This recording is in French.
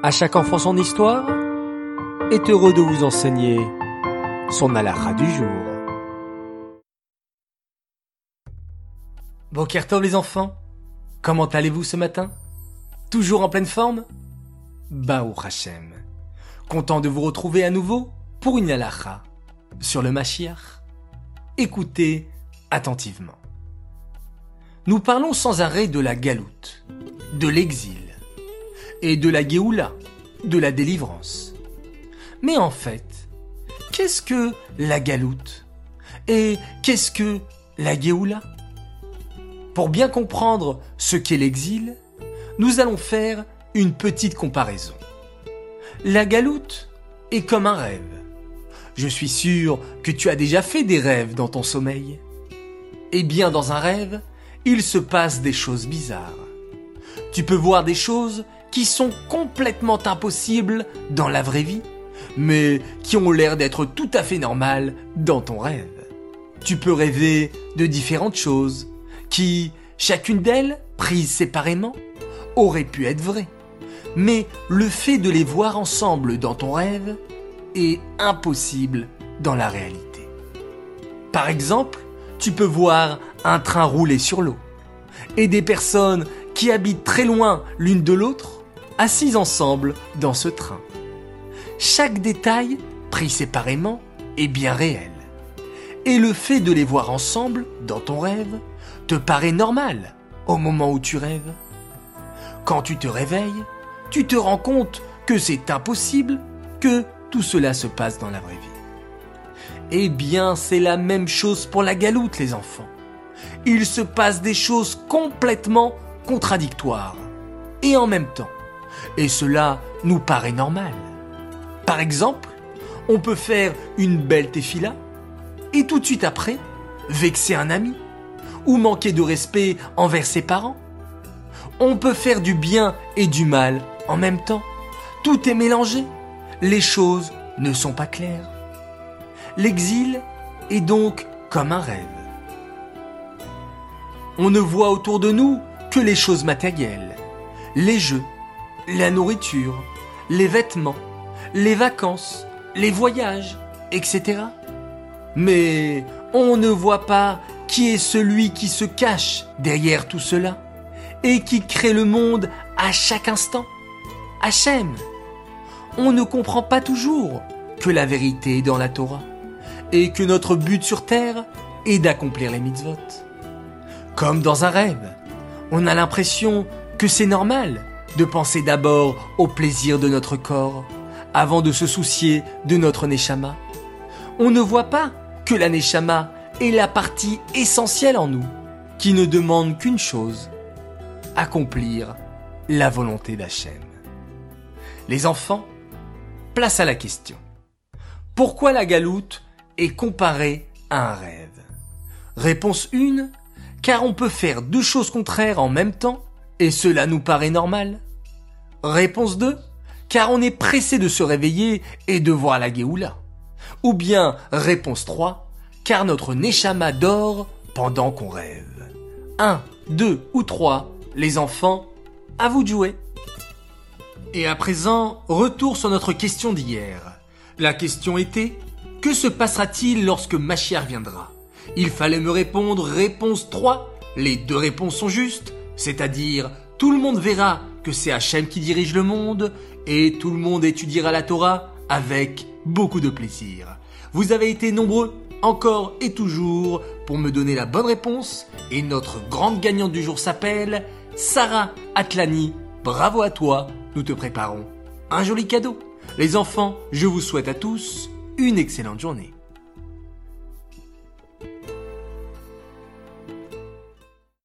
À chaque enfant son histoire est heureux de vous enseigner son halakha du jour. Bokertov les enfants, comment allez-vous ce matin? Toujours en pleine forme? Baou Hashem, content de vous retrouver à nouveau pour une halakha sur le Mashiach. Écoutez attentivement. Nous parlons sans arrêt de la galoute, de l'exil et de la Géoula, de la délivrance. Mais en fait, qu'est-ce que la galoute Et qu'est-ce que la Géoula? Pour bien comprendre ce qu'est l'exil, nous allons faire une petite comparaison. La galoute est comme un rêve. Je suis sûr que tu as déjà fait des rêves dans ton sommeil. Eh bien, dans un rêve, il se passe des choses bizarres. Tu peux voir des choses qui sont complètement impossibles dans la vraie vie, mais qui ont l'air d'être tout à fait normales dans ton rêve. Tu peux rêver de différentes choses qui, chacune d'elles, prises séparément, auraient pu être vraies. Mais le fait de les voir ensemble dans ton rêve est impossible dans la réalité. Par exemple, tu peux voir un train rouler sur l'eau et des personnes qui habitent très loin l'une de l'autre assis ensemble dans ce train. Chaque détail, pris séparément, est bien réel. Et le fait de les voir ensemble, dans ton rêve, te paraît normal au moment où tu rêves. Quand tu te réveilles, tu te rends compte que c'est impossible que tout cela se passe dans la vraie vie. Eh bien, c'est la même chose pour la galoute, les enfants. Il se passe des choses complètement contradictoires. Et en même temps, et cela nous paraît normal. Par exemple, on peut faire une belle tefila et tout de suite après, vexer un ami ou manquer de respect envers ses parents. On peut faire du bien et du mal en même temps. Tout est mélangé. Les choses ne sont pas claires. L'exil est donc comme un rêve. On ne voit autour de nous les choses matérielles, les jeux, la nourriture, les vêtements, les vacances, les voyages, etc. Mais on ne voit pas qui est celui qui se cache derrière tout cela et qui crée le monde à chaque instant. Hachem. On ne comprend pas toujours que la vérité est dans la Torah et que notre but sur terre est d'accomplir les mitzvot. Comme dans un rêve, on a l'impression que c'est normal de penser d'abord au plaisir de notre corps, avant de se soucier de notre Neshama. On ne voit pas que la Neshama est la partie essentielle en nous, qui ne demande qu'une chose, accomplir la volonté d'Hachem. Les enfants, place à la question. Pourquoi la galoute est comparée à un rêve? Réponse 1, car on peut faire deux choses contraires en même temps et cela nous paraît normal Réponse 2. Car on est pressé de se réveiller et de voir la Géoula. Ou bien réponse 3. Car notre Neshama dort pendant qu'on rêve. 1, 2 ou 3. Les enfants, à vous de jouer. Et à présent, retour sur notre question d'hier. La question était, que se passera-t-il lorsque Machiar viendra? Il fallait me répondre réponse 3. Les deux réponses sont justes c'est-à-dire tout le monde verra que c'est Hachem qui dirige le monde et tout le monde étudiera la Torah avec beaucoup de plaisir. Vous avez été nombreux encore et toujours pour me donner la bonne réponse et notre grande gagnante du jour s'appelle Sarah Atlani. Bravo à toi, nous te préparons un joli cadeau. Les enfants, je vous souhaite à tous une excellente journée.